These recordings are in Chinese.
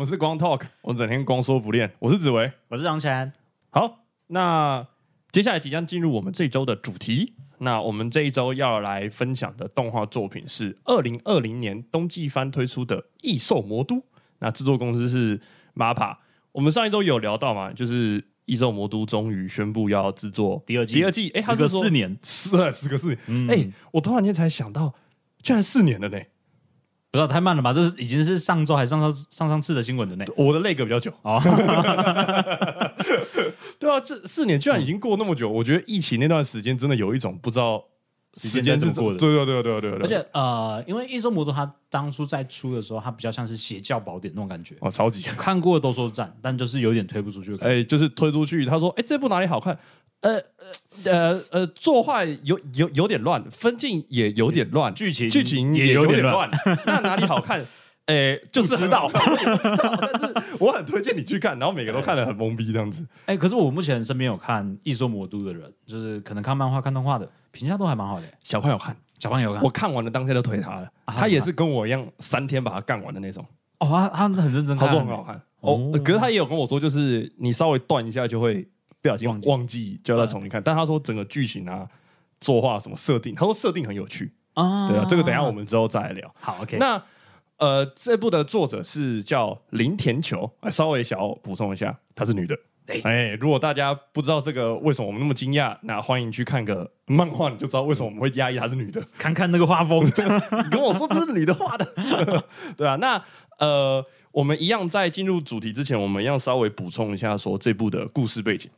们是光 talk，我整天光说不练。我是紫薇，我是杨晨。好，那接下来即将进入我们这周的主题。那我们这一周要来分享的动画作品是二零二零年冬季番推出的《异兽魔都》。那制作公司是 MAPA。我们上一周有聊到嘛，就是《异兽魔都》终于宣布要制作第二季，第二季。哎，它时隔四年，是啊，时隔四年。哎，我突然间才想到，居然四年了呢！不知道太慢了吧？这是已经是上周还上上上上次的新闻了呢。我的那个比较久哦。对啊，这四年居然已经过那么久，我觉得疫情那段时间真的有一种不知道时间是怎么过的。对对对对对对。而且呃，因为《异兽魔都》它当初在出的时候，它比较像是邪教宝典那种感觉哦，超级看过的都说赞，但就是有点推不出去。哎，就是推出去，他说：“哎，这部哪里好看？呃呃呃呃，作画有有有点乱，分镜也有点乱，剧情剧情也有点乱，那哪里好看？” 哎，就是知道，但是 我很推荐你去看，然后每个都看得很懵逼这样子。哎，可是我目前身边有看《异说魔都》的人，就是可能看漫画、看动画的，评价都还蛮好的。小朋友看，小朋友看，我看完了当天就推他了。他也是跟我一样，三天把它干完的那种。哦，他他很认真，他说很好看。哦，可是他也有跟我说，就是你稍微断一下就会不小心忘忘记，就要再重新看。但他说整个剧情啊、作画什么设定，他说设定很有趣啊。对啊，这个等下我们之后再来聊。好，OK。那呃，这部的作者是叫林田球，稍微想要补充一下，她是女的。哎，如果大家不知道这个为什么我们那么惊讶，那欢迎去看个漫画，你就知道为什么我们会压抑她是女的。看看那个画风，你跟我说这是女的画的，对啊。那呃，我们一样在进入主题之前，我们要稍微补充一下，说这部的故事背景。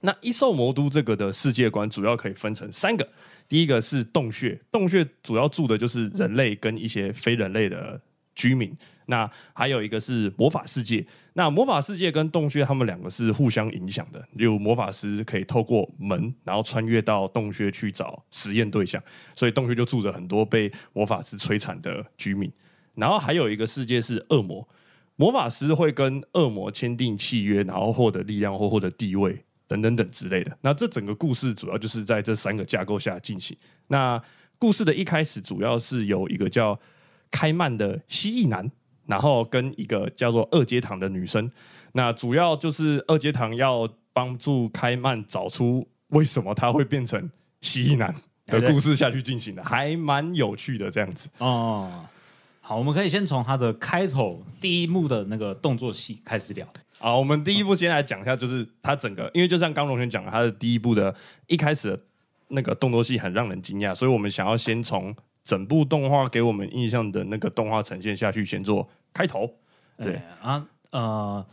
那异兽魔都这个的世界观主要可以分成三个，第一个是洞穴，洞穴主要住的就是人类跟一些非人类的。居民，那还有一个是魔法世界。那魔法世界跟洞穴，他们两个是互相影响的。有魔法师可以透过门，然后穿越到洞穴去找实验对象，所以洞穴就住着很多被魔法师摧残的居民。然后还有一个世界是恶魔，魔法师会跟恶魔签订契约，然后获得力量或获得地位等等等之类的。那这整个故事主要就是在这三个架构下进行。那故事的一开始，主要是由一个叫。开曼的蜥蜴男，然后跟一个叫做二阶堂的女生，那主要就是二阶堂要帮助开曼找出为什么他会变成蜥蜴男的故事下去进行的，还蛮有趣的这样子哦。好，我们可以先从他的开头第一幕的那个动作戏开始聊。好，我们第一步先来讲一下，就是它整个，因为就像刚龙轩讲的，他的第一部的一开始的那个动作戏很让人惊讶，所以我们想要先从。整部动画给我们印象的那个动画呈现下去，先做开头。对啊，呃，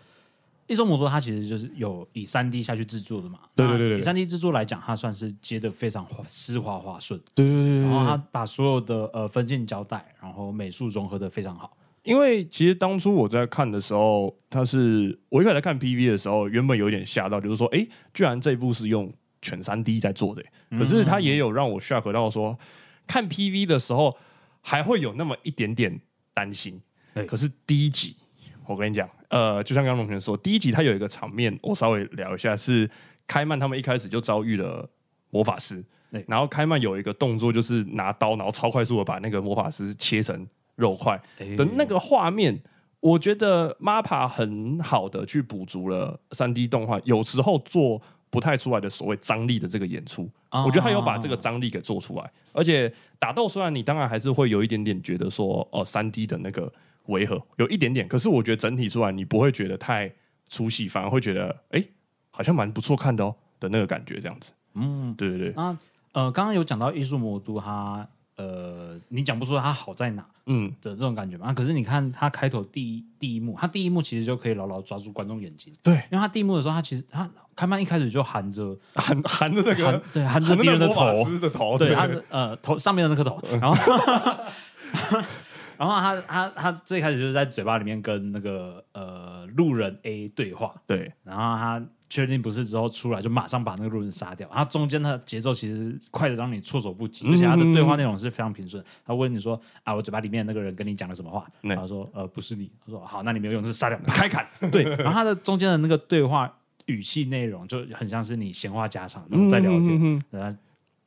一周魔都它其实就是有以三 D 下去制作的嘛。对对对对，以三 D 制作来讲，它算是接的非常丝滑滑顺。对对对，然后它把所有的呃分镜交代，然后美术融合的非常好。因为其实当初我在看的时候，他是我一开始看 PV 的时候，原本有点吓到，就是说，哎，居然这一部是用全三 D 在做的。可是它也有让我 shock 到说。看 PV 的时候还会有那么一点点担心，可是第一集我跟你讲，呃，就像刚刚龙泉说，第一集他有一个场面，我稍微聊一下，是开曼他们一开始就遭遇了魔法师，然后开曼有一个动作就是拿刀，然后超快速的把那个魔法师切成肉块的那个画面，我觉得 MAPA 很好的去补足了三 D 动画有时候做。不太出来的所谓张力的这个演出，我觉得他有把这个张力给做出来，而且打斗虽然你当然还是会有一点点觉得说哦三 D 的那个违和有一点点，可是我觉得整体出来你不会觉得太粗细，反而会觉得哎好像蛮不错看的哦的那个感觉这样子。嗯，对对对。那呃刚刚有讲到艺术魔都它。呃，你讲不出它好在哪，嗯。的这种感觉嘛？可是你看它开头第一第一幕，它第一幕其实就可以牢牢抓住观众眼睛。对，因为它第一幕的时候，它其实它开麦一开始就含着含含着那个对含着敌人的头。的头，对它的呃头上面的那颗头，然后 然后他他他最开始就是在嘴巴里面跟那个呃路人 A 对话，对，然后他。确定不是之后出来就马上把那个路人杀掉，然后中间的节奏其实快的让你措手不及，而且他的对话内容是非常平顺。他问你说啊，我嘴巴里面那个人跟你讲了什么话？他说呃不是你。他说好，那你没有用，是杀掉，开砍。对，然后他的中间的那个对话语气内容就很像是你闲话家常在聊天，然后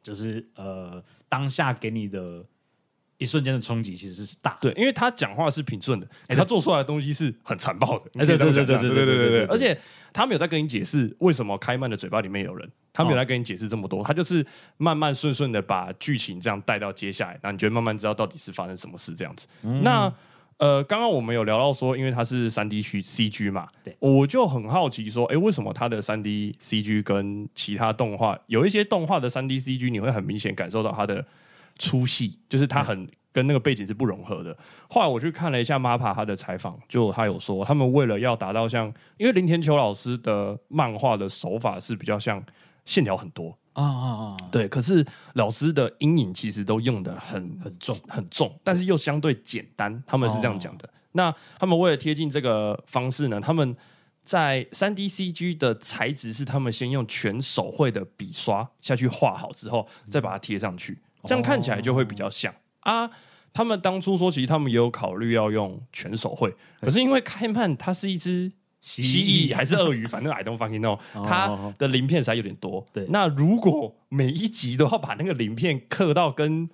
就是呃当下给你的一瞬间的冲击其实是大。对，因为他讲话是平顺的，哎他做出来的东西是很残暴的。哎，对对对对对对对对，而且他没有在跟你解释为什么开曼的嘴巴里面有人，他没有在跟你解释这么多，他就是慢慢顺顺的把剧情这样带到接下来，那你就慢慢知道到底是发生什么事这样子。那呃，刚刚我们有聊到说，因为它是三 D 区 CG 嘛，对，我就很好奇说，哎，为什么它的三 D CG 跟其他动画有一些动画的三 D CG，你会很明显感受到它的粗细，就是它很跟那个背景是不融合的。后来我去看了一下 MAPA 他的采访，就他有说，他们为了要达到像，因为林田秋老师的漫画的手法是比较像线条很多。啊啊啊！对，可是老师的阴影其实都用的很很重很重，但是又相对简单。他们是这样讲的。那他们为了贴近这个方式呢，他们在三 D CG 的材质是他们先用全手绘的笔刷下去画好之后，再把它贴上去，这样看起来就会比较像啊。他们当初说，其实他们也有考虑要用全手绘，可是因为开曼它是一只。蜥蜴还是鳄鱼，反正 I don't fucking know。它的鳞片实在有点多。对，那如果每一集都要把那个鳞片刻到跟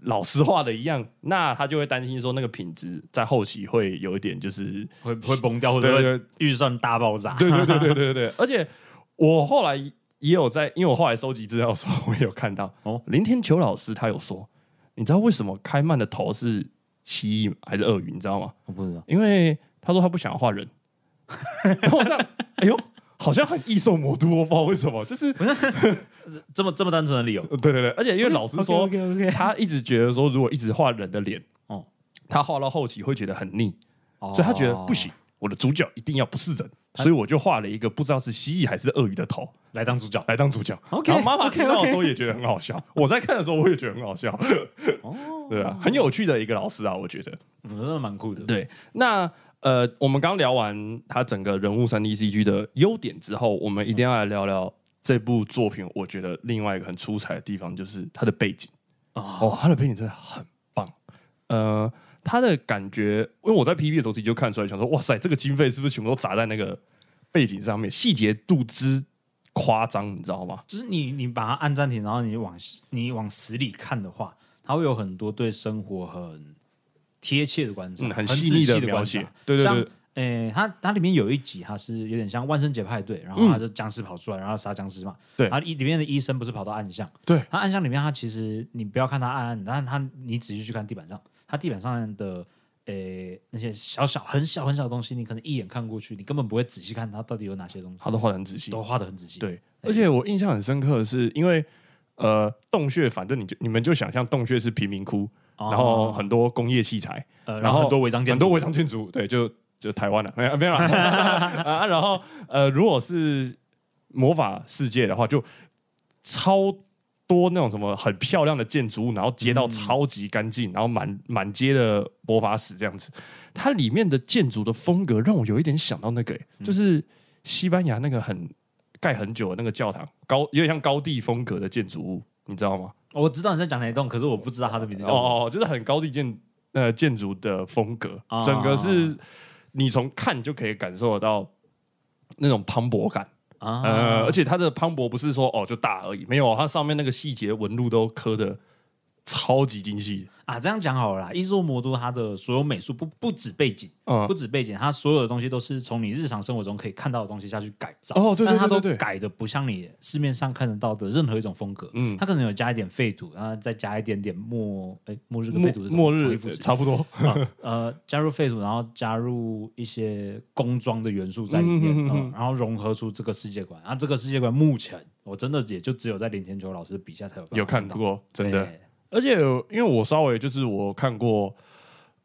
老师画的一样，那他就会担心说那个品质在后期会有一点就是会会崩掉，或者预算大爆炸。对对对对对对。而且我后来也有在，因为我后来收集资料的时候，我有看到哦，林天球老师他有说，你知道为什么开曼的头是蜥蜴还是鳄鱼？你知道吗？我不知道，因为他说他不想要画人。然后这样，哎呦，好像很异兽魔都，我不知道为什么，就是 这么这么单纯的理由。对对对，而且因为老师说，他一直觉得说，如果一直画人的脸，哦，他画到后期会觉得很腻，所以他觉得不行，我的主角一定要不是人，所以我就画了一个不知道是蜥蜴还是鳄鱼的头来当主角，来当主角。OK，然后妈妈看到的时候也觉得很好笑，我在看的时候我也觉得很好笑。哦，对啊，很有趣的一个老师啊，我觉得，真的蛮酷的。对，那。呃，我们刚聊完他整个人物三 D CG 的优点之后，我们一定要来聊聊这部作品。我觉得另外一个很出彩的地方就是它的背景哦，它的背景真的很棒。呃，他的感觉，因为我在 PV 的时候自己就看出来，想说哇塞，这个经费是不是全部都砸在那个背景上面？细节度之夸张，你知道吗？就是你你把它按暂停，然后你往你往死里看的话，它会有很多对生活很。贴切的观察，很细腻的描写，对对对。诶，它它里面有一集，它是有点像万圣节派对，然后它就僵尸跑出来，然后杀僵尸嘛。对，然后里面的医生不是跑到暗巷，对，他暗巷里面，他其实你不要看他暗暗，但是他你仔细去看地板上，他地板上的诶那些小小很小很小的东西，你可能一眼看过去，你根本不会仔细看它到底有哪些东西。他都画的很仔细，都画的很仔细。对，而且我印象很深刻的是，因为呃洞穴，反正你就你们就想象洞穴是贫民窟。然后很多工业器材，然后很多违章建很多违章建筑，对，就就台湾了，没有没有 啊。然后呃，如果是魔法世界的话，就超多那种什么很漂亮的建筑物，然后街道超级干净，然后满满街的魔法石这样子。它里面的建筑的风格让我有一点想到那个，就是西班牙那个很盖很久的那个教堂，高有点像高地风格的建筑物，你知道吗？我知道你在讲哪一栋，可是我不知道它的名字叫什么。哦，就是很高地建呃建筑的风格，整个是你从看就可以感受得到那种磅礴感啊。呃，而且它的磅礴不是说哦就大而已，没有，它上面那个细节纹路都刻的超级精细。啊，这样讲好了啦。艺术魔都它的所有美术不不止背景，嗯，不止背景，它所有的东西都是从你日常生活中可以看到的东西下去改造。哦，对对对对，改的不像你市面上看得到的任何一种风格。嗯，它可能有加一点废土，然后再加一点点末，哎，末日跟废土是末日差不多。呃，加入废土，然后加入一些工装的元素在里面，然后融合出这个世界观。然后这个世界观目前我真的也就只有在林天球老师笔下才有有看过，真的。而且，因为我稍微就是我看过，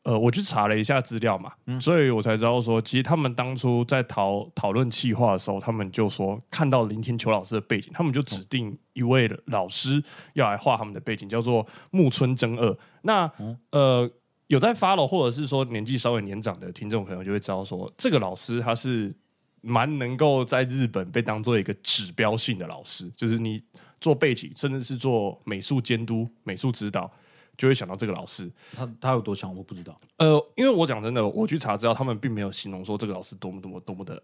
呃，我去查了一下资料嘛，所以我才知道说，其实他们当初在讨讨论企划的时候，他们就说看到林天球老师的背景，他们就指定一位老师要来画他们的背景，叫做木村真二。那呃，有在 follow 或者是说年纪稍微年长的听众朋友就会知道说，这个老师他是蛮能够在日本被当做一个指标性的老师，就是你。做背景，甚至是做美术监督、美术指导，就会想到这个老师。他他有多强，我不知道。呃，因为我讲真的，我去查资料，他们并没有形容说这个老师多么多么多么的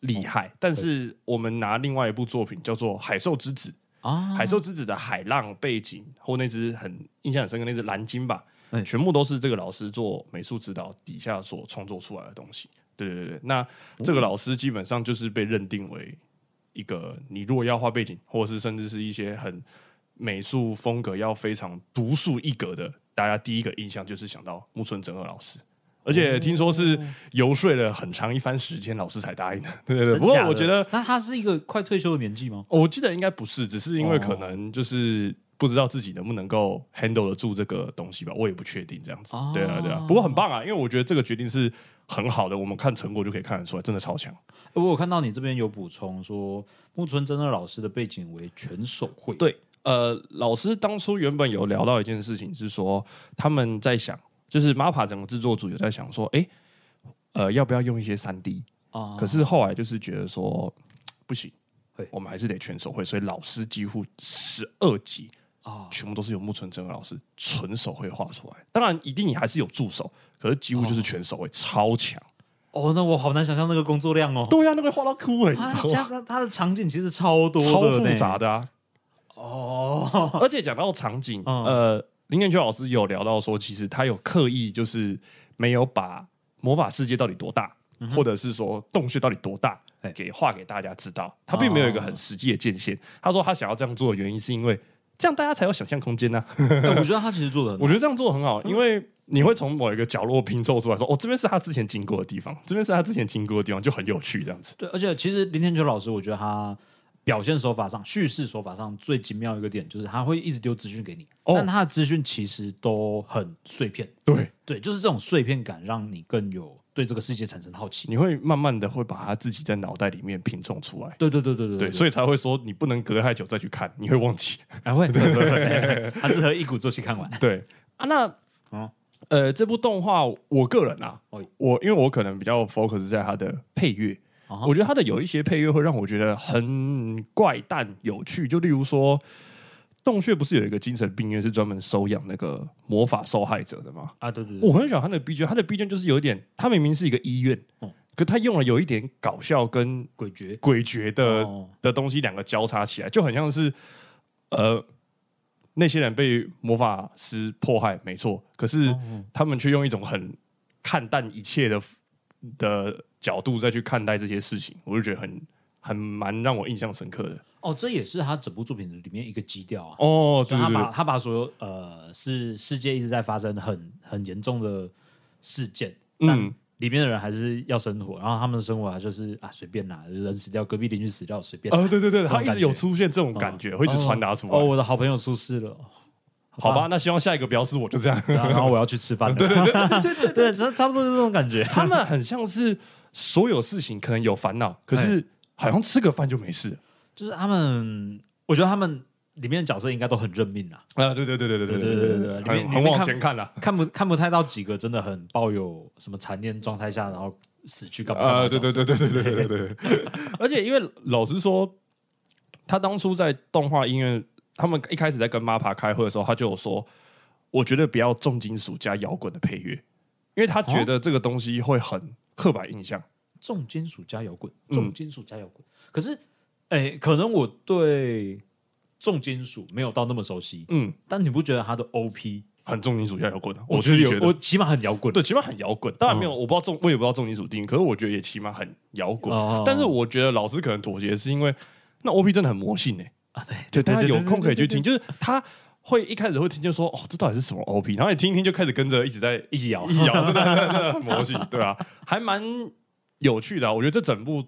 厉害。但是我们拿另外一部作品叫做《海兽之子》啊，《海兽之子》的海浪背景或那只很印象很深刻那只蓝鲸吧，嗯全部都是这个老师做美术指导底下所创作出来的东西。对对对，那这个老师基本上就是被认定为一个，你如果要画背景，或者是甚至是一些很美术风格要非常独树一格的，大家第一个印象就是想到木村真二老师。而且听说是游说了很长一番时间，老师才答应的。对对对，不过我觉得，那他是一个快退休的年纪吗？我记得应该不是，只是因为哦可能就是不知道自己能不能够 handle 得住这个东西吧，我也不确定这样子。哦对啊，对啊。不过很棒啊，因为我觉得这个决定是很好的，我们看成果就可以看得出来，真的超强。我有看到你这边有补充说，木村真二老师的背景为全手绘。对，呃，老师当初原本有聊到一件事情，是说他们在想，就是 MAPA 整个制作组有在想说，哎，呃，要不要用一些三 D？啊，可是后来就是觉得说不行，我们还是得全手绘，所以老师几乎十二集啊，全部都是由木村真二老师纯手绘画出来。当然，一定你还是有助手，可是几乎就是全手绘，超强。哦，那我好难想象那个工作量哦。对呀、那个画到哭了，你他知道吗？他他的场景其实超多，超复杂的啊！哦。而且讲到场景，嗯呃，林彦秋老师有聊到说，其实他有刻意就是没有把魔法世界到底多大，或者是说洞穴到底多大哎，给画给大家知道。他并没有一个很实际的界限。他说他想要这样做的原因是因为这样大家才有想象空间呢、哎我觉得他其实做的，我觉得这样做很好，因为你会从某一个角落拼凑出来说，哦，这边是他之前经过的地方，这边是他之前经过的地方，就很有趣这样子。对，而且其实林天秋老师，我觉得他表现手法上、叙事手法上最精妙一个点，就是他会一直丢资讯给你，哦。但他的资讯其实都很碎片。对，对，就是这种碎片感，让你更有对这个世界产生好奇。你会慢慢的会把他自己在脑袋里面拼凑出来。对对对对对所以才会说你不能隔太久再去看，你会忘记。还会对对对，他适合一鼓作气看完。对啊，那嗯呃，这部动画，我个人啊，哦我因为我可能比较 focus 在它的配乐，哦我觉得它的有一些配乐会让我觉得很怪诞有趣，就例如说。洞穴不是有一个精神病院是专门收养那个魔法受害者的吗？啊，对对对，我很喜欢他的 B 卷，他的 B 卷就是有一点，他明明是一个医院，哦。可他用了有一点搞笑跟诡谲。诡谲的、哦。的东西两个交叉起来，就很像是呃那些人被魔法师迫害，没错，可是哦。他们却用一种很看淡一切的的角度再去看待这些事情，我就觉得很很蛮让我印象深刻的。哦，这也是他整部作品里面一个基调啊。哦，对他对对他，把他把所有呃是世界一直在发生很很严重的事件，但嗯，里面的人还是要生活，然后他们的生活啊就是啊随便啦，人死掉，隔壁邻居死掉随便啦。呃，对对对，他一直有出现这种感觉，会一直传达出来。哦，我的好朋友出事了，好吧，，那希望下一个不要是我，就这样。然后然后我要去吃饭了。对对对对对，差 差不多就是这种感觉。他们很像是所有事情可能有烦恼，可是好像吃个饭就没事。就是他们，我觉得他们里面的角色应该都很认命啊，啊，对对对对对对对对对对里面很很往前看了。看不看不太到几个真的很抱有什么残念状态下，然后死去干嘛啊？对对对对对对对对对。而且因为老实说，他当初在动画音乐，他们一开始在跟 MAPA 开会的时候，他就有说，我觉得不要重金属加摇滚的配乐，因为他觉得这个东西会很刻板印象。重金属加摇滚，嗯重金属加摇滚。可是，哎，可能我对重金属没有到那么熟悉，嗯，但你不觉得他的 OP？很重金属加摇滚的，我自己觉觉得有，我。起码很摇滚。对，起码很摇滚，当然没有，嗯我不知道重，我也不知道重金属定义，可是我觉得也起码很摇滚。哦但是我觉得老师可能妥协，是因为那 OP 真的很魔性哎、啊，对对，大家有空可以去听，就是他会一开始会听就说哦，这到底是什么 OP，然后你听一听就开始跟着一直在一起摇一。起摇，真的真的真的很魔性，对啊，还蛮有趣的啊、我觉得这整部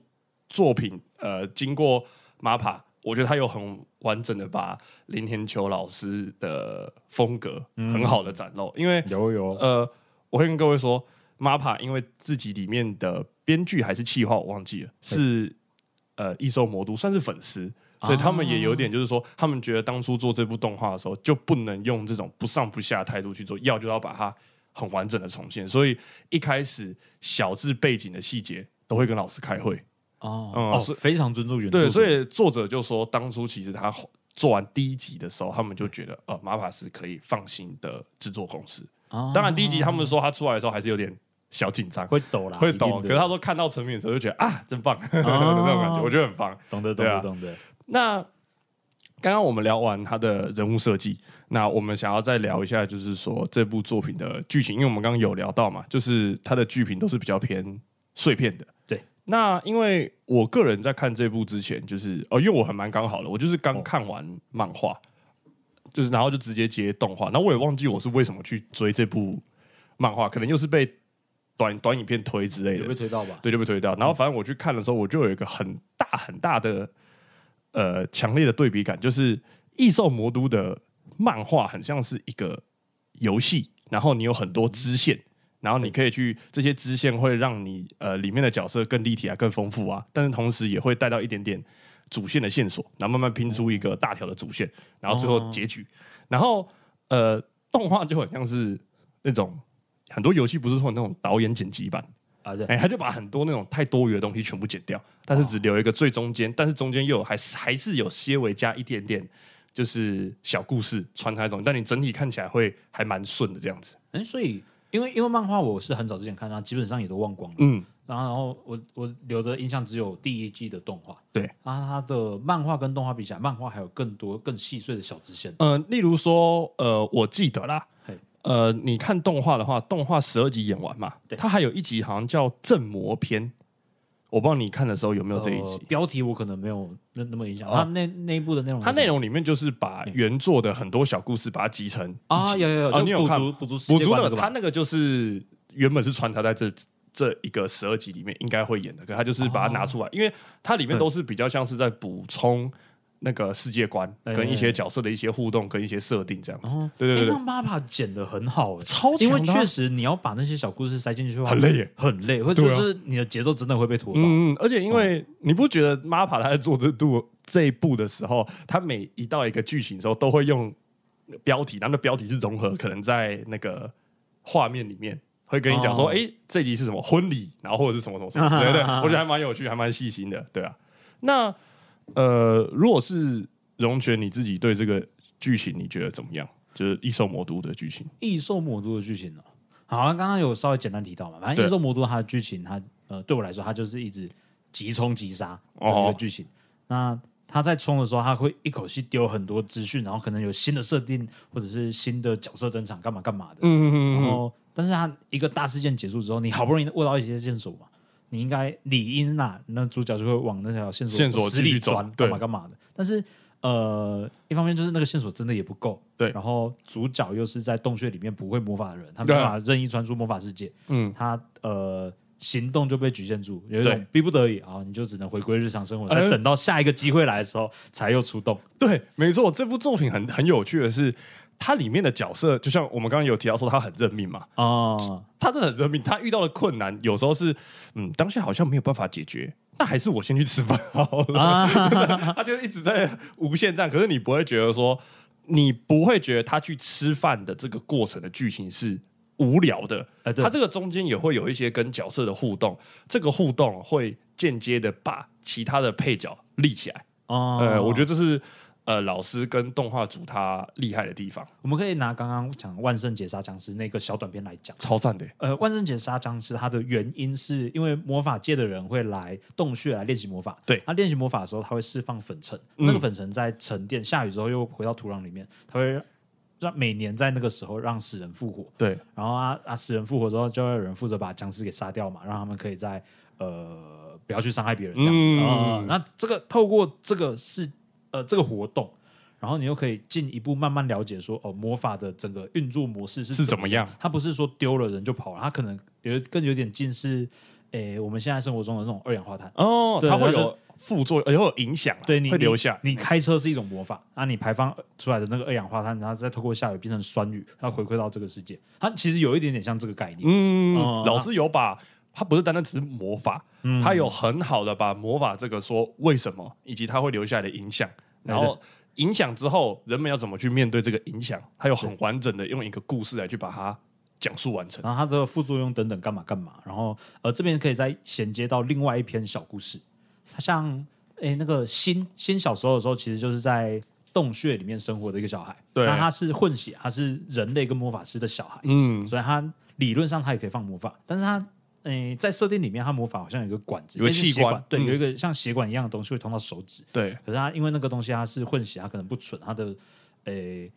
作品呃，经过 MAPA，我觉得他有很完整的把林天秋老师的风格很好的展露，因为有有，呃，我会跟各位说，MAPA 因为自己里面的编剧还是企划，我忘记了，是呃异兽魔都算是粉丝，所以他们也有点就是说，他们觉得当初做这部动画的时候，就不能用这种不上不下的态度去做，要就要把它很完整的重现。所以一开始小至背景的细节都会跟老师开会，哦嗯哦非常尊重原著对，所以作者就说，当初其实他做完第一集的时候，他们就觉得呃，MAPA 是可以放心的制作公司。啊当然，第一集他们说他出来的时候还是有点小紧张，会抖啦，会抖。可是他说看到成品的时候就觉得啊，真棒 那种感觉，我觉得很棒。懂得懂得懂得。那刚刚我们聊完他的人物设计，那我们想要再聊一下，就是说这部作品的剧情，因为我们刚刚有聊到嘛，就是它的剧评都是比较偏碎片的。对，那因为我个人在看这部之前，就是哦，因为我还蛮刚好的，我就是刚看完漫画，就是然后就直接接动画，那我也忘记我是为什么去追这部漫画，可能又是被短短影片推之类的，有被推到吧？对，就被推到。然后反正我去看的时候，我就有一个很大很大的。呃，强烈的对比感就是《异兽魔都》的漫画很像是一个游戏，然后你有很多支线，然后你可以去这些支线会让你呃里面的角色更立体啊、更丰富啊，但是同时也会带到一点点主线的线索，然后慢慢拼出一个大条的主线，然后最后结局。然后呃，动画就很像是那种很多游戏不是说那种导演剪辑版。啊，对，哎，他就把很多那种太多余的东西全部剪掉，但是只留一个最中间，但是中间又有还是还是有些微加一点点，就是小故事穿插中，但你整体看起来会还蛮顺的这样子。哎，所以因为因为漫画我是很早之前看到，基本上也都忘光了，嗯，然后然后我我留的印象只有第一季的动画，对，然后它的漫画跟动画比起来，漫画还有更多更细碎的小支线，呃，例如说，呃，我记得啦。呃，你看动画的话，动画十二集演完嘛？对，它还有一集好像叫《镇魔篇》，我不知道你看的时候有没有这一集。标题我可能没有那那么印象。它那内部的内容，它内容里面就是把原作的很多小故事把它集成啊，有有有，你有看补足补足那个？它那个就是原本是穿插在这这一个十二集里面应该会演的，可它就是把它拿出来，因为它里面都是比较像是在补充。那个世界观跟一些角色的一些互动跟一些设定这样子，对对对，让妈妈剪的很好，超因为确实你要把那些小故事塞进去很累，很累，或者是你的节奏真的会被拖到。嗯，而且因为你不觉得妈爸他在做这度这一步的时候，他每一到一个剧情的时候都会用标题，然后标题是融合，可能在那个画面里面会跟你讲说，哎，这集是什么？婚礼，然后或者是什么什么什么，对对，我觉得还蛮有趣，还蛮细心的，对啊，那。呃，如果是龙泉，你自己对这个剧情你觉得怎么样？就是异兽魔都的剧情，异兽魔都的剧情呢？好像刚刚有稍微简单提到嘛，反正异兽魔都它的剧情，它呃对我来说，它就是一直急冲急杀的一个剧情。那他在冲的时候，他会一口气丢很多资讯，然后可能有新的设定或者是新的角色登场，干嘛干嘛的。嗯嗯嗯。然后，但是他一个大事件结束之后，你好不容易握到一些线索嘛。你应该理应呐，那主角就会往那条线索线索死里钻，干嘛干嘛的。但是呃，一方面就是那个线索真的也不够，对。然后主角又是在洞穴里面不会魔法的人，他没办法任意穿出魔法世界，嗯，他呃行动就被局限住，有一种逼不得已啊，你就只能回归日常生活，再等到下一个机会来的时候才又出动。对，没错，这部作品很很有趣的是。它里面的角色，就像我们刚刚有提到说，他很认命嘛。哦，他真的很认命。他遇到的困难，有时候是，嗯，当下好像没有办法解决，那还是我先去吃饭好了。他就一直在无限战，可是你不会觉得说，你不会觉得他去吃饭的这个过程的剧情是无聊的。哎，他这个中间也会有一些跟角色的互动，这个互动会间接的把其他的配角立起来。哦，呃，我觉得这是。呃，老师跟动画组他厉害的地方，我们可以拿刚刚讲万圣节杀僵尸那个小短片来讲，超赞的。呃，万圣节杀僵尸它的原因是因为魔法界的人会来洞穴来练习魔法，对，他练习魔法的时候，他会释放粉尘，那个粉尘在沉淀，下雨之后又回到土壤里面，他会让每年在那个时候让死人复活，对，然后啊啊死人复活之后，就会有人负责把僵尸给杀掉嘛，让他们可以在呃不要去伤害别人这样子。啊。那这个透过这个是。呃，这个活动，然后你又可以进一步慢慢了解说，哦，魔法的整个运作模式是是怎么样？它不是说丢了人就跑了，它可能有更有点近似，诶，我们现在生活中的那种二氧化碳哦，它会有副作用，也会有影响，对你会留下。你开车是一种魔法，啊，你排放出来的那个二氧化碳，然后再透过下雨变成酸雨，它回馈到这个世界，它其实有一点点像这个概念。嗯，老师有把它不是单单只是魔法。它有很好的把魔法这个说为什么，以及它会留下来的影响，然后影响之后人们要怎么去面对这个影响，它有很完整的用一个故事来去把它讲述完成，然后它的副作用等等干嘛干嘛，然后呃这边可以再衔接到另外一篇小故事，它像诶那个新新小时候的时候，其实就是在洞穴里面生活的一个小孩，对，那他是混血，他是人类跟魔法师的小孩，嗯，所以他理论上他也可以放魔法，但是他。诶、在设定里面，他魔法好像有一个管子，有个气管，对、有一个像血管一样的东西会通到手指。对，可是他因为那个东西他是混血，他可能不蠢，他的诶、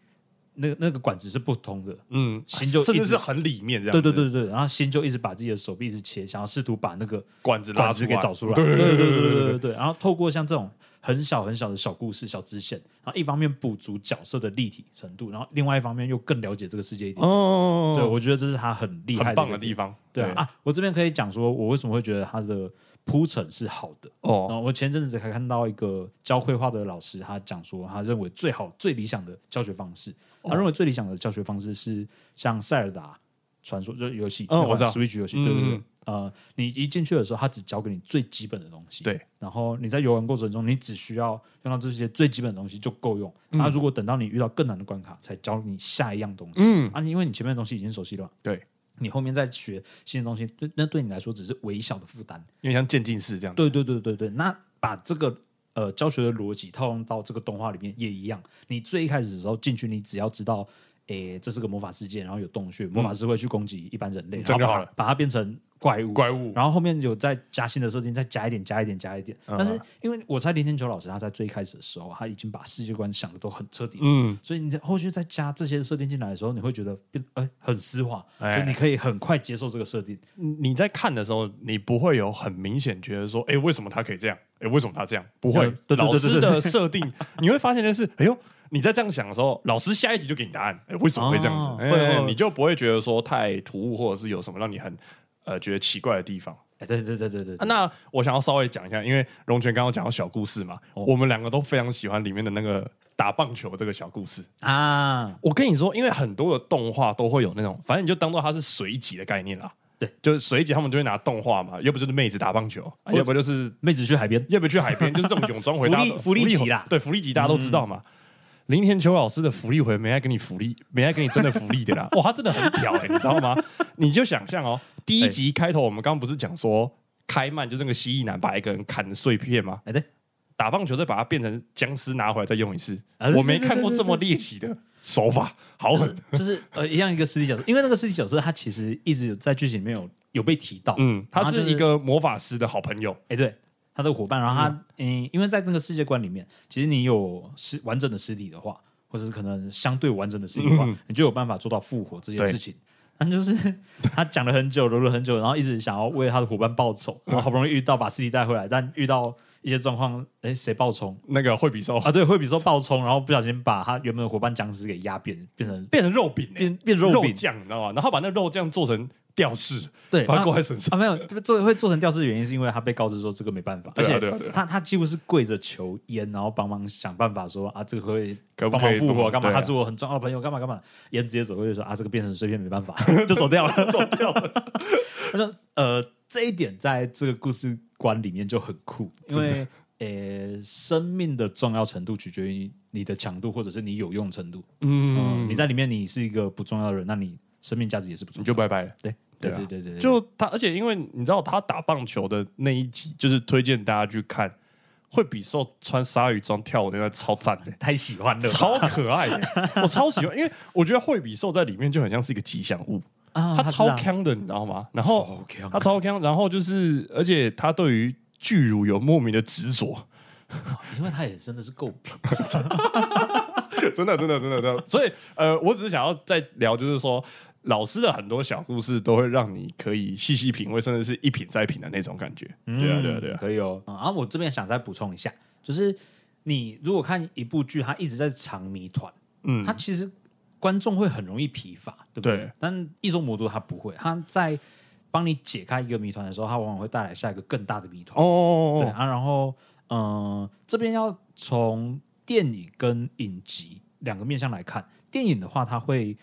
那个那个管子是不通的。嗯，心就甚至是很里面这样。对对对对，然后心就一直把自己的手臂一直切，想要试图把那个管子管子给找出来。对对对对对对对。然后透过像这种很小很小的小故事、小支线，然后一方面补足角色的立体程度，然后另外一方面又更了解这个世界一点。哦，对，我觉得这是他很厉害很棒的地方，对啊啊，我这边可以讲说，我为什么会觉得他的铺陈是好的。哦，然后我前阵子才看到一个教绘画的老师，他讲说，他认为最好、最理想的教学方式，哦他认为最理想的教学方式是像塞尔达传说就是游戏，嗯我知道 Switch 游戏，嗯对对对嗯。呃，你一进去的时候，它只教给你最基本的东西，对。然后你在游玩过程中，你只需要用到这些最基本的东西就够用。那、如果等到你遇到更难的关卡，才教你下一样东西，嗯，啊，因为你前面的东西已经熟悉了嘛，对，你后面再学新的东西，对，那对你来说只是微小的负担。因为像渐进式这样子，对对对对对，那把这个呃教学的逻辑套用到这个动画里面也一样。你最一开始的时候进去，你只要知道，诶，这是个魔法世界，然后有洞穴，魔法师会去攻击一般人类，然后把它这样就好了把它变成怪物。怪物，然后后面有再加新的设定，再加一点，加一点，加一点。嗯但是因为我猜林天球老师他在最一开始的时候，他已经把世界观想的都很彻底，嗯，所以你在后续再加这些设定进来的时候，你会觉得变哎很丝滑，哎就你可以很快接受这个设定。你在看的时候，你不会有很明显觉得说，哎，为什么他可以这样？哎，为什么他这样？不会老师的设定，你会发现的是，哎呦。你在这样想的时候，老师下一集就给你答案。哎，为什么会这样子哦？哎会会你就不会觉得说太突兀，或者是有什么让你很呃觉得奇怪的地方。哎，对对对对对啊，那我想要稍微讲一下，因为龙泉刚刚讲到小故事嘛，哦我们两个都非常喜欢里面的那个打棒球这个小故事。啊，我跟你说，因为很多的动画都会有那种，反正你就当做它是随机的概念啦。对，就是随机，他们就会拿动画嘛，要不就是妹子打棒球，啊要不就是妹子去海边，要不去海边，就是这种泳装回答福利福利级啦对，福利级大家都知道嘛。林田秋老师的福利回没爱给你福利，没爱给你真的福利的啦。哇，他真的很屌哎、你知道吗？你就想象哦，第一集开头我们刚刚不是讲说开曼就那个蜥蜴男把一个人砍碎片吗？哎对，打棒球再把它变成僵尸拿回来再用一次，啊我没看过这么猎奇的手法，好狠。就是呃一样一个尸体角色，因为那个尸体角色他其实一直有在剧情里面有有被提到，嗯，他是一个魔法师的好朋友，哎对。他的伙伴，然后他嗯因为在那个世界观里面，其实你有尸完整的尸体的话，或者是可能相对完整的尸体的话，嗯你就有办法做到复活这件事情。但就是 他讲了很久，揉了很久，然后一直想要为他的伙伴报仇，然后好不容易遇到把尸体带回来，但遇到一些状况，哎，谁爆冲那个惠比寿啊？对，惠比寿爆冲，然后不小心把他原本的伙伴僵尸给压扁，变成变成肉饼、欸，变变肉饼，酱，你知道吗？然后把那肉酱做成吊饰，对，把它挂在身上。啊，没有，这个做会做成吊饰的原因是因为他被告知说这个没办法，而且他他几乎是跪着求烟，然后帮忙想办法说啊，这个会可以帮忙复活，干嘛？他是我很重要的朋友，干嘛干嘛？烟直接走过去说啊，这个变成碎片没办法，就走掉了，走掉了。他说呃，这一点在这个故事观里面就很酷，因为呃，生命的重要程度取决于你的强度或者是你有用程度。嗯，你在里面你是一个不重要的人，那你生命价值也是不重要的。你就拜拜了。对对啊对对对对，就他，而且因为你知道他打棒球的那一集，就是推荐大家去看，会比受穿鲨鱼装跳舞那段超赞的。太喜欢了，超可爱的，我超喜欢，因为我觉得惠比寿在里面就很像是一个吉祥物，啊他超强的，你知道吗？然后他超强，然后就是，而且他对于巨乳有莫名的执着，因为他也真的是够品，真的，真的，真的，真的。所以，呃，我只是想要再聊，就是说，老师的很多小故事都会让你可以细细品味，甚至是一品再品的那种感觉。对啊，对啊，对啊。可以哦。然后我这边想再补充一下，就是你如果看一部剧，它一直在藏谜团，嗯它其实观众会很容易疲乏，对不对？对但异兽魔都它不会，它在帮你解开一个谜团的时候，它往往会带来下一个更大的谜团。哦对啊，然后嗯、呃这边要从电影跟影集两个面向来看，电影的话，它会。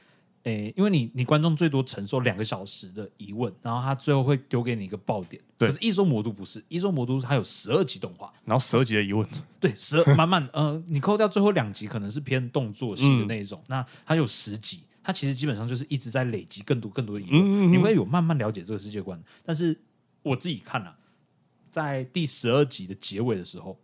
诶，因为你你观众最多承受两个小时的疑问，然后他最后会丢给你一个爆点。对可是异兽魔都不是，异兽魔都它有十二集动画，然后十二集的疑问，对，十二满满呃，你扣掉最后两集可能是偏动作戏的那一种，那它有十集，它其实基本上就是一直在累积更多更多的疑问，嗯嗯嗯你会有慢慢了解这个世界观。但是我自己看啊，在第十二集的结尾的时候，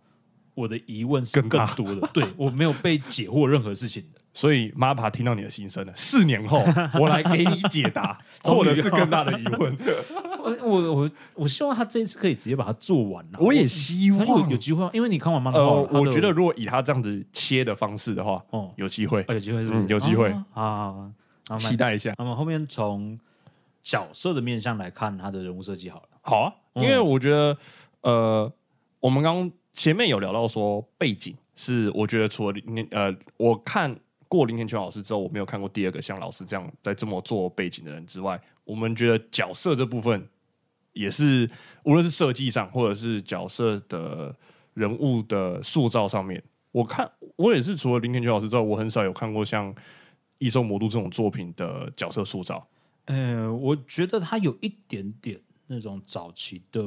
我的疑问是更多的，对我没有被解惑任何事情的。所以 MAPA 听到你的心声了。四年后，我来给你解答，终 于或者是更大的疑问。我我我我希望他这一次可以直接把它做完了。我也希望有机会吗？因为你看完漫画呃我觉得如果以他这样子切的方式的话，哦，有机会哦有机会是不是？嗯有机会啊好好好，期。待一下。那么后面从角色的面向来看，他的人物设计好了。好啊，因为我觉得，呃，我们刚刚前面有聊到说背景是，我觉得除了你呃，我看过林田泉老师之后，我没有看过第二个像老师这样在这么做背景的人之外，我们觉得角色这部分也是，无论是设计上或者是角色的人物的塑造上面，我看我也是除了林田泉老师之外，我很少有看过像《异兽魔都》这种作品的角色塑造。呃，我觉得他有一点点那种早期的，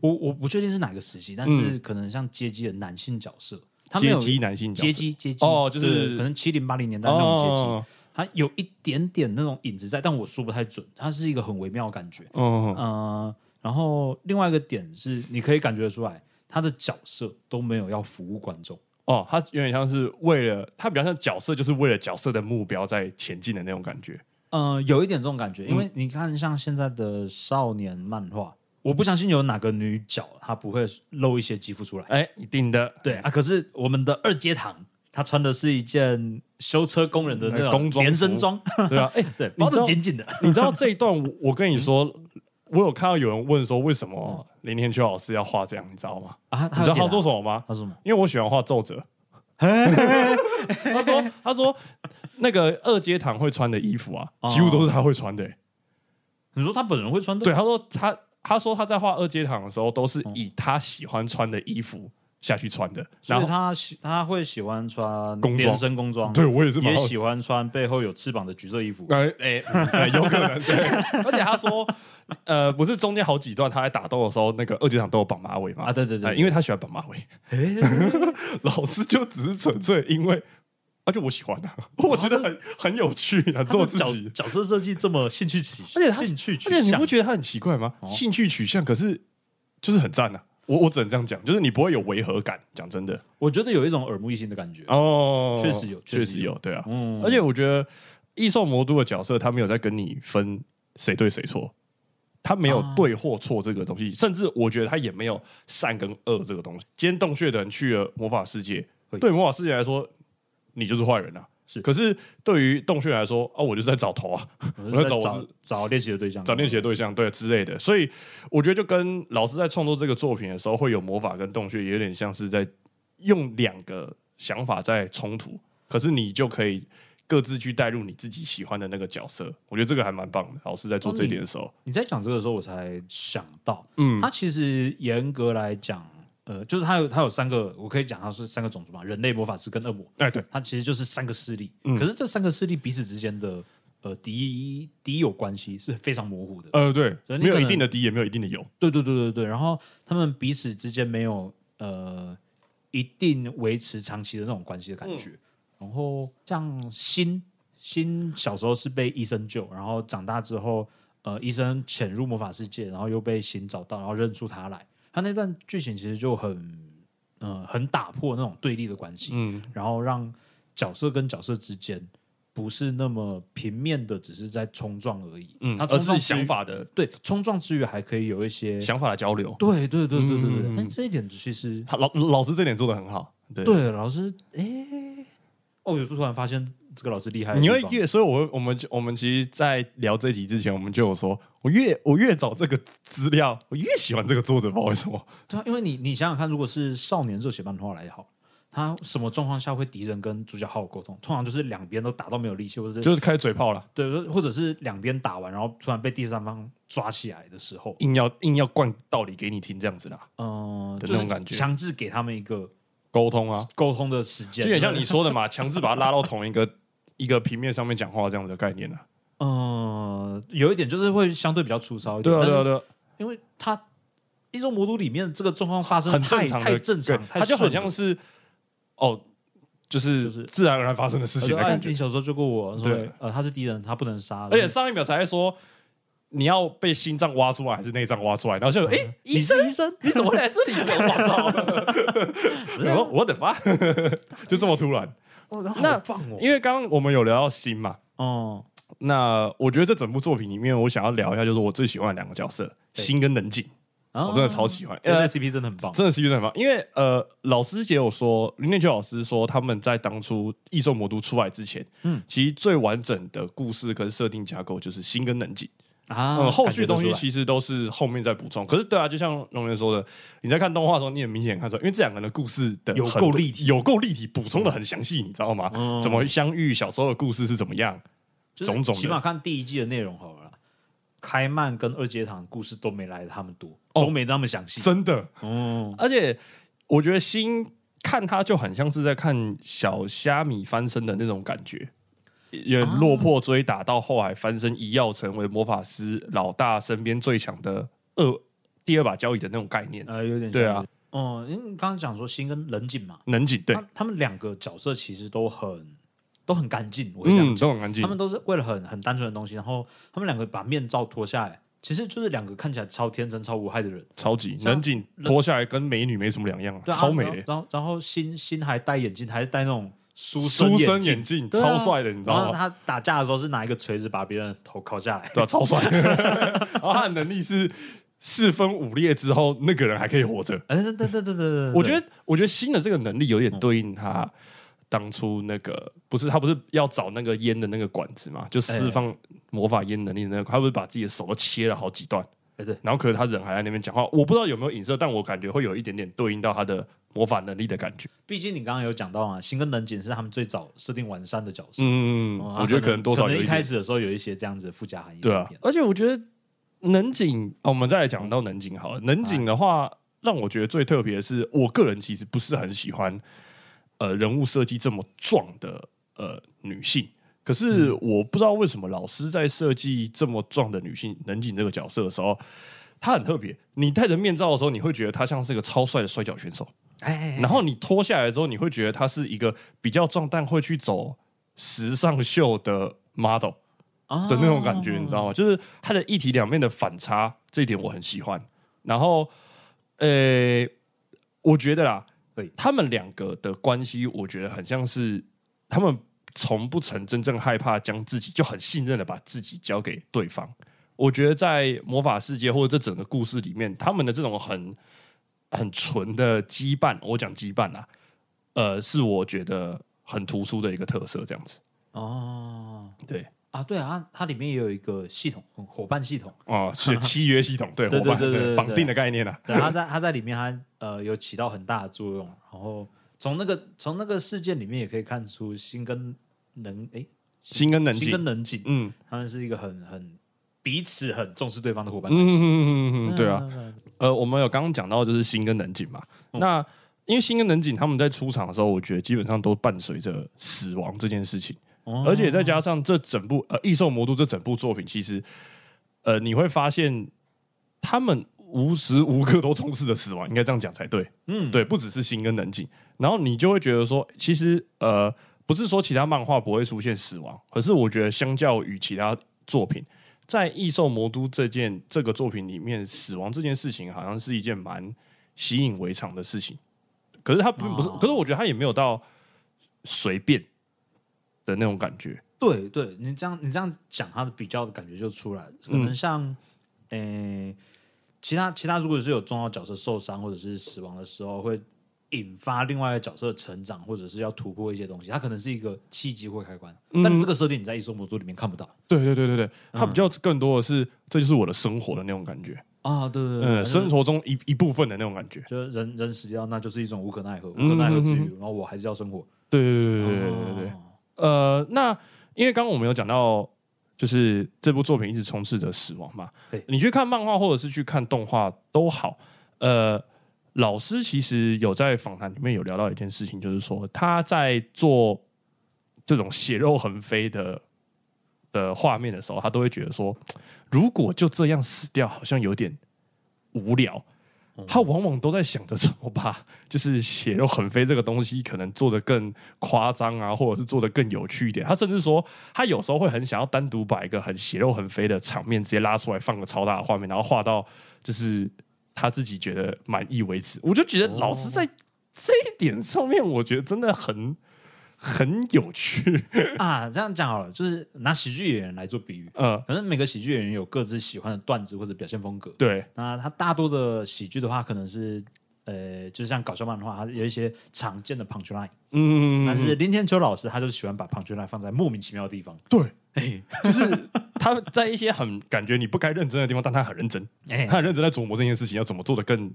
我我不确定是哪个时期，但是可能像街机的男性角色，他没有嗯阶级男性角色街机街机哦就是可能七零八零年代那种街机，哦它有一点点那种影子在，但我说不太准，它是一个很微妙的感觉。嗯呃，然后另外一个点是，你可以感觉得出来，他的角色都没有要服务观众。哦，他有点像是为了他比较像角色，就是为了角色的目标在前进的那种感觉。呃，有一点这种感觉，因为嗯你看，像现在的少年漫画，我不相信有哪个女角她不会露一些肌肤出来。哎，一定的，对啊，可是我们的二阶堂，她穿的是一件修车工人的那种呃工装连身装，对啊。哎，对，包的紧紧的。你知道这一段我我跟你说，我有看到有人问说，为什么林天秋老师要画这样，你知道吗？啊，你知道他做说什么吗？他说什么？因为我喜欢画皱褶。他说：“他说那个二阶堂会穿的衣服啊，哦几乎都是他会穿的、欸你说他本人会穿的？对，他说他他说他在画二阶堂的时候，都是以他喜欢穿的衣服下去穿的。所以然后，他喜他会喜欢穿工装连身工装，对我也是蛮好也喜欢穿背后有翅膀的橘色衣服。呃，哎、呃有可能对。而且他说，呃，不是中间好几段他在打斗的时候，那个二阶堂都有绑马尾嘛？啊对对对呃因为他喜欢绑马尾。老师就只是纯粹因为，而且我喜欢啊，我觉得很很有趣啊，做自角己。角色设计这么兴趣取，而且他兴趣取向而且你不，觉得他很奇怪吗？哦兴趣取向，可是就是很赞啊。我我只能这样讲，就是你不会有违和感。讲真的，我觉得有一种耳目一新的感觉。哦确实有确实有对啊。嗯，而且我觉得异兽魔都的角色，他没有在跟你分谁对谁错，他没有啊对或错这个东西，甚至我觉得他也没有善跟恶这个东西。今天洞穴的人去了魔法世界，会对魔法世界来说，你就是坏人啊。是可是对于洞穴来说，啊，我就是在找头啊，我我在找我找练习的对象，找练习的对象，对之类的。所以我觉得就跟老师在创作这个作品的时候，会有魔法跟洞穴，也有点像是在用两个想法在冲突，可是你就可以各自去带入你自己喜欢的那个角色。我觉得这个还蛮棒的。老师在做这一点的时候，你在讲这个的时候，我才想到，嗯他其实严格来讲，呃，就是它有它有三个，我可以讲它是三个种族嘛，人类、魔法师跟恶魔，哎，对，它其实就是三个势力。嗯可是这三个势力彼此之间的呃敌敌友关系是非常模糊的。呃，对，没有一定的敌，也没有一定的友。对对对对对，然后他们彼此之间没有呃一定维持长期的那种关系的感觉。然后像新新小时候是被医生救，然后长大之后，呃，医生潜入魔法世界，然后又被新找到，然后认出他来。他那段剧情其实就很呃很打破那种对立的关系，嗯，然后让角色跟角色之间不是那么平面的，只是在冲撞而已。嗯，他而是想法的对冲撞之余还可以有一些想法的交流。对对对对对对，嗯但这一点其实他老老师这点做的很好，对。对老师，哎，哦，有突然发现这个老师厉害你会越，所以我我们就我们其实，在聊这集之前，我们就有说，我越我越找这个资料，我越喜欢这个作者，不知道为什么。对啊，因为你你想想看，如果是少年热血漫画来好，他什么状况下会敌人跟主角好好沟通？通常就是两边都打到没有力气，或者是就是开嘴炮了，对，或者是两边打完，然后突然被第三方抓起来的时候，硬要硬要灌道理给你听，这样子啦，嗯、就是的那种感觉强制给他们一个沟通啊，沟通的时间，就有点像你说的嘛，强制把他拉到同一个一个平面上面讲话这样子的概念啊。嗯、有一点就是会相对比较粗糙一点，对啊，对啊，对啊，因为它一种魔都里面这个状况发生很太正常的，太正常，对太它就很像是哦，就是就是自然而然发生的事情的感觉你。小时候救过我，对对，呃，他是敌人，他不能杀，而且上一秒才在说你要被心脏挖出来还是内脏挖出来，然后就哎，你医生是医生，你怎么会来这里？我操！然后我的妈，就这么突然。哦，那好棒哦，因为刚刚我们有聊到心嘛，哦，那我觉得这整部作品里面，我想要聊一下，就是我最喜欢的两个角色，新跟冷景，我真的超喜欢，这对 CP 真的很棒，真的 CP 真的很棒。因为呃，老师姐有说，林念秋老师说，他们在当初异兽魔都出来之前，嗯，其实最完整的故事跟设定架构就是新跟冷景。啊，嗯，后续东西其实都是后面再补充。可是，对啊，就像龙源说的，你在看动画的时候，你很明显看出来，因为这两个人的故事的有够立体，有够立体，补充的很详细，你知道吗？怎么相遇，小时候的故事是怎么样，种种。起码看第一季的内容好了，开曼跟二阶堂故事都没来他们多，都没那么详细，真的。嗯，而且我觉得新看他就很像是在看小虾米翻身的那种感觉。也落魄追打，到后来翻身一跃成为魔法师老大身边最强的二第二把交椅的那种概念，呃，有点对啊。哦，因为你刚刚讲说新跟冷景嘛，冷景对，他们两个角色其实都很都很干净，我嗯，都很干净。他们都是为了很很单纯的东西，然后他们两个把面罩脱下来，其实就是两个看起来超天真、超无害的人，超级冷景脱下来跟美女没什么两样，超美。然后然后新新还戴眼镜，还是戴那种。书生眼镜超帅的，你知道吗？他打架的时候是拿一个锤子把别人头敲下来，对，超帅。然后他的能力是四分五裂之后，那个人还可以活着。哎，对对对对对，我觉得，我觉得新的这个能力有点对应他当初那个，不是他不是要找那个烟的那个管子嘛？就释放魔法烟能力那个，他不是把自己的手都切了好几段？哎，对。然后可是他人还在那边讲话，我不知道有没有影射，但我感觉会有一点点对应到他的。魔法能力的感觉，毕竟你刚刚有讲到啊，新跟冷景是他们最早设定完善的角色。嗯，我觉得可能多少一开始的时候有一些这样子的附加含义。对啊，而且我觉得冷景，我们再来讲到冷景好了。冷景的话，让我觉得最特别的是，我个人其实不是很喜欢呃人物设计这么壮的呃女性。可是我不知道为什么老师在设计这么壮的女性冷井这个角色的时候，她很特别。你戴着面罩的时候，你会觉得她像是一个超帅的摔跤选手。哎，然后你脱下来之后，你会觉得她是一个比较壮，但会去走时尚秀的 model 的那种感觉，你知道吗？就是她的一体两面的反差，这一点我很喜欢。然后，呃，我觉得啦，对他们两个的关系，我觉得很像是他们从不曾真正害怕将自己就很信任的把自己交给对方。我觉得在魔法世界或者这整个故事里面，他们的这种很。很纯的羁绊，我讲羁绊啊，呃，是我觉得很突出的一个特色，这样子。哦，对啊，对啊，它里面也有一个系统，伙伴系统哦，是契约系统，对，伙伴对绑定的概念啊。对，它在 它在里面，它呃有起到很大的作用。然后从那个从那个事件里面也可以看出，心跟能哎，心跟能心跟能景，嗯，他们是一个很很彼此很重视对方的伙伴关系。嗯嗯嗯，对啊。呃，我们有刚刚讲到就是新跟能景嘛，那因为新跟能景他们在出场的时候，我觉得基本上都伴随着死亡这件事情，而且再加上这整部呃《异兽魔都》这整部作品，其实呃你会发现他们无时无刻都充斥着死亡，应该这样讲才对。嗯，对，不只是心跟冷静，然后你就会觉得说，其实呃不是说其他漫画不会出现死亡，可是我觉得相较于其他作品。在《异兽魔都》这件这个作品里面，死亡这件事情好像是一件蛮习以为常的事情。可是他并不是，可是我觉得他也没有到随便的那种感觉。对，对你这样你这样讲，他的比较的感觉就出来了。可能像，诶，其他其他如果是有重要角色受伤或者是死亡的时候，会。引发另外一个角色成长，或者是要突破一些东西，它可能是一个契机或开关。但这个设定你在《异兽魔都》里面看不到。对对对对对，它比较更多的是，这就是我的生活的那种感觉啊！对对对，嗯，生活中一一部分的那种感觉，就是人人死掉，那就是一种无可奈何，无可奈何之余，然后我还是要生活。对对对对对对对。呃，那因为刚刚我们有讲到，就是这部作品一直充斥着死亡嘛。对，你去看漫画或者是去看动画都好，呃。老师其实有在访谈里面有聊到一件事情，就是说他在做这种血肉横飞的的画面的时候，他都会觉得说，如果就这样死掉，好像有点无聊。他往往都在想着怎么把 就是血肉横飞这个东西，可能做的更夸张啊，或者是做的更有趣一点。他甚至说，他有时候会很想要单独把一个很血肉横飞的场面直接拉出来，放个超大的画面，然后画到就是。他自己觉得满意为止，我就觉得老师在这一点上面，我觉得真的很很有趣啊。这样讲好了，就是拿喜剧演员来做比喻，嗯，可能每个喜剧演员有各自喜欢的段子或者表现风格。对，那他大多的喜剧的话，可能是呃，就是像搞笑漫画，他有一些常见的 punch line。嗯，但是林天秋老师他就是喜欢把 punch line 放在莫名其妙的地方。对，哎就是他在一些很感觉你不该认真的地方，但他很认真，哎，他很认真在琢磨这件事情要怎么做的更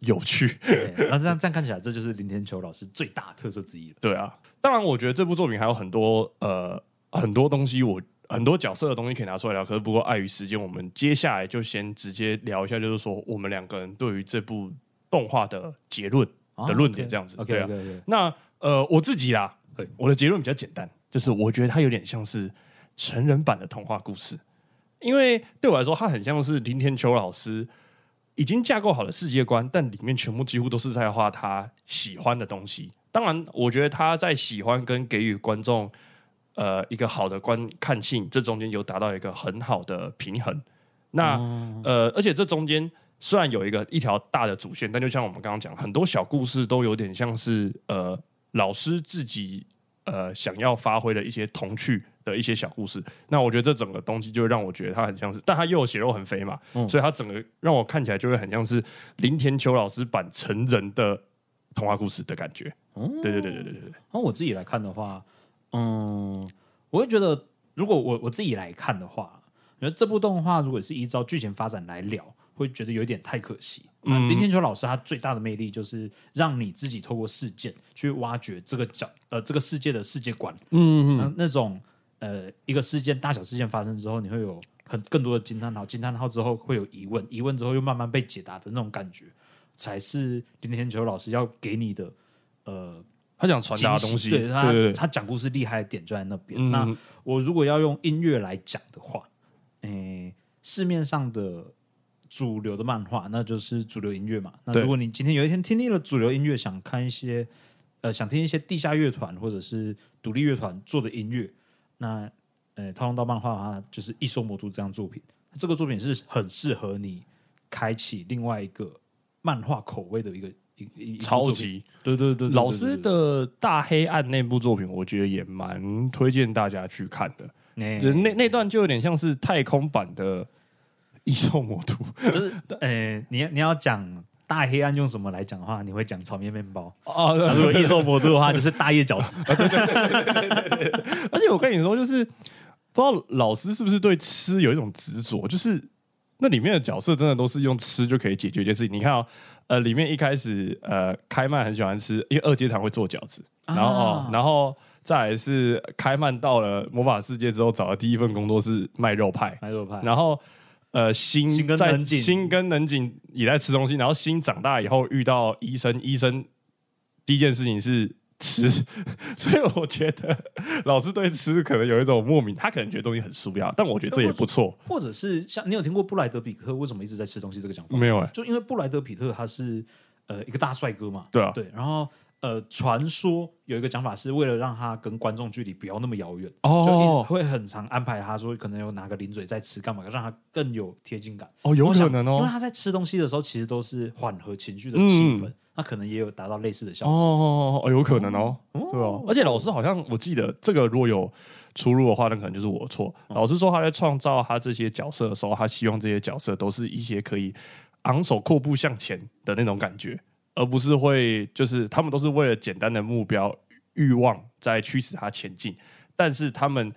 有趣。对然后这样这样看起来，这就是林天秋老师最大的特色之一了。对啊，当然，我觉得这部作品还有很多呃很多东西我，很多角色的东西可以拿出来聊。可是不过碍于时间，我们接下来就先直接聊一下，就是说我们两个人对于这部动画的结论的论点这样子。OK 那呃我自己啦，我的结论比较简单，就是我觉得它有点像是成人版的童话故事，因为对我来说，它很像是林天秋老师。已经架构好的世界观，但里面全部几乎都是在画他喜欢的东西。当然，我觉得他在喜欢跟给予观众呃一个好的观看性，这中间有达到一个很好的平衡。那、呃，而且这中间虽然有一个一条大的主线，但就像我们刚刚讲，很多小故事都有点像是呃老师自己呃想要发挥的一些童趣的一些小故事。那我觉得这整个东西就会让我觉得它很像是，但它又有血肉很肥嘛，嗯所以它整个让我看起来就会很像是林田秋老师版成人的童话故事的感觉。对对对对对对对，然后我自己来看的话，嗯，我会觉得，如果我我自己来看的话，我觉得这部动画如果是依照剧情发展来聊，会觉得有点太可惜。嗯，林天秋老师他最大的魅力就是让你自己透过事件去挖掘这个角呃这个世界的世界观，嗯嗯，那种呃一个事件大小事件发生之后，你会有很更多的惊叹号，惊叹号之后会有疑问，疑问之后又慢慢被解答的那种感觉，才是林天秋老师要给你的呃他想传达的东西，对他他讲故事厉害的点就在那边。嗯那我如果要用音乐来讲的话，诶、市面上的主流的漫画，那就是主流音乐嘛。那如果你今天有一天听腻了主流音乐，想看一些呃想听一些地下乐团或者是独立乐团做的音乐，那呃套用到漫画的话，就是《异兽魔都》这样作品。这个作品是很适合你开启另外一个漫画口味的一个超级。对对对老师的大黑暗那部作品，我觉得也蛮推荐大家去看的。那那段就有点像是太空版的《异兽魔都》就是，呃，你你要讲大黑暗用什么来讲的话，你会讲炒面面包；哦，如果异兽魔都的话，就是大叶饺子。而且我跟你说，就是不知道老师是不是对吃有一种执着，就是那里面的角色真的都是用吃就可以解决一件事情。你看哦，呃，里面一开始呃，开曼很喜欢吃，因为二阶堂会做饺子，然后、哦啊然后再来是开曼到了魔法世界之后，找的第一份工作是卖肉派，卖肉派，然后呃，新新跟在能景新跟能井也在吃东西，然后新长大以后遇到医生，医生第一件事情是吃，所以我觉得老师对吃可能有一种莫名，他可能觉得东西很舒压，但我觉得这也不错。或者是像你有听过布莱德比特为什么一直在吃东西这个讲法？没有哎、就因为布莱德比特他是呃一个大帅哥嘛，对啊对，然后。呃，传说有一个讲法是为了让他跟观众距离不要那么遥远，哦就一直会很常安排他说可能有拿个零嘴在吃干嘛，让他更有贴近感。哦，有可能哦。因为他在吃东西的时候，其实都是缓和情绪的气氛，那可能也有达到类似的效果。哦，哦有可能哦，对哦。而且老师好像我记得这个如果有出入的话，那可能就是我错。老师说他在创造他这些角色的时候，他希望这些角色都是一些可以昂首阔步向前的那种感觉，而不是会就是他们都是为了简单的目标欲望在驱使他前进，但是他们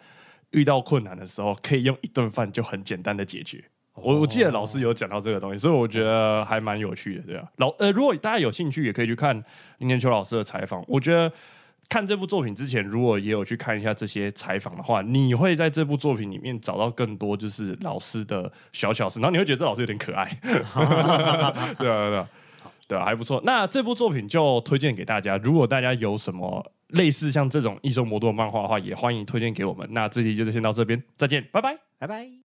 遇到困难的时候，可以用一顿饭就很简单的解决。我我记得老师有讲到这个东西，所以我觉得还蛮有趣的，对啊。老呃，如果大家有兴趣，也可以去看林天秋老师的采访。我觉得看这部作品之前，如果也有去看一下这些采访的话，你会在这部作品里面找到更多就是老师的小巧思，然后你会觉得这老师有点可爱，对啊对啊对啊。对啊，还不错。那这部作品就推荐给大家。如果大家有什么类似像这种异兽魔都的漫画的话，也欢迎推荐给我们。那这期就先到这边，再见，拜拜。拜拜。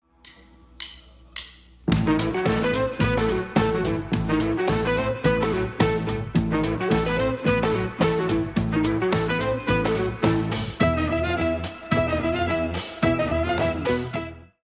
Thank you.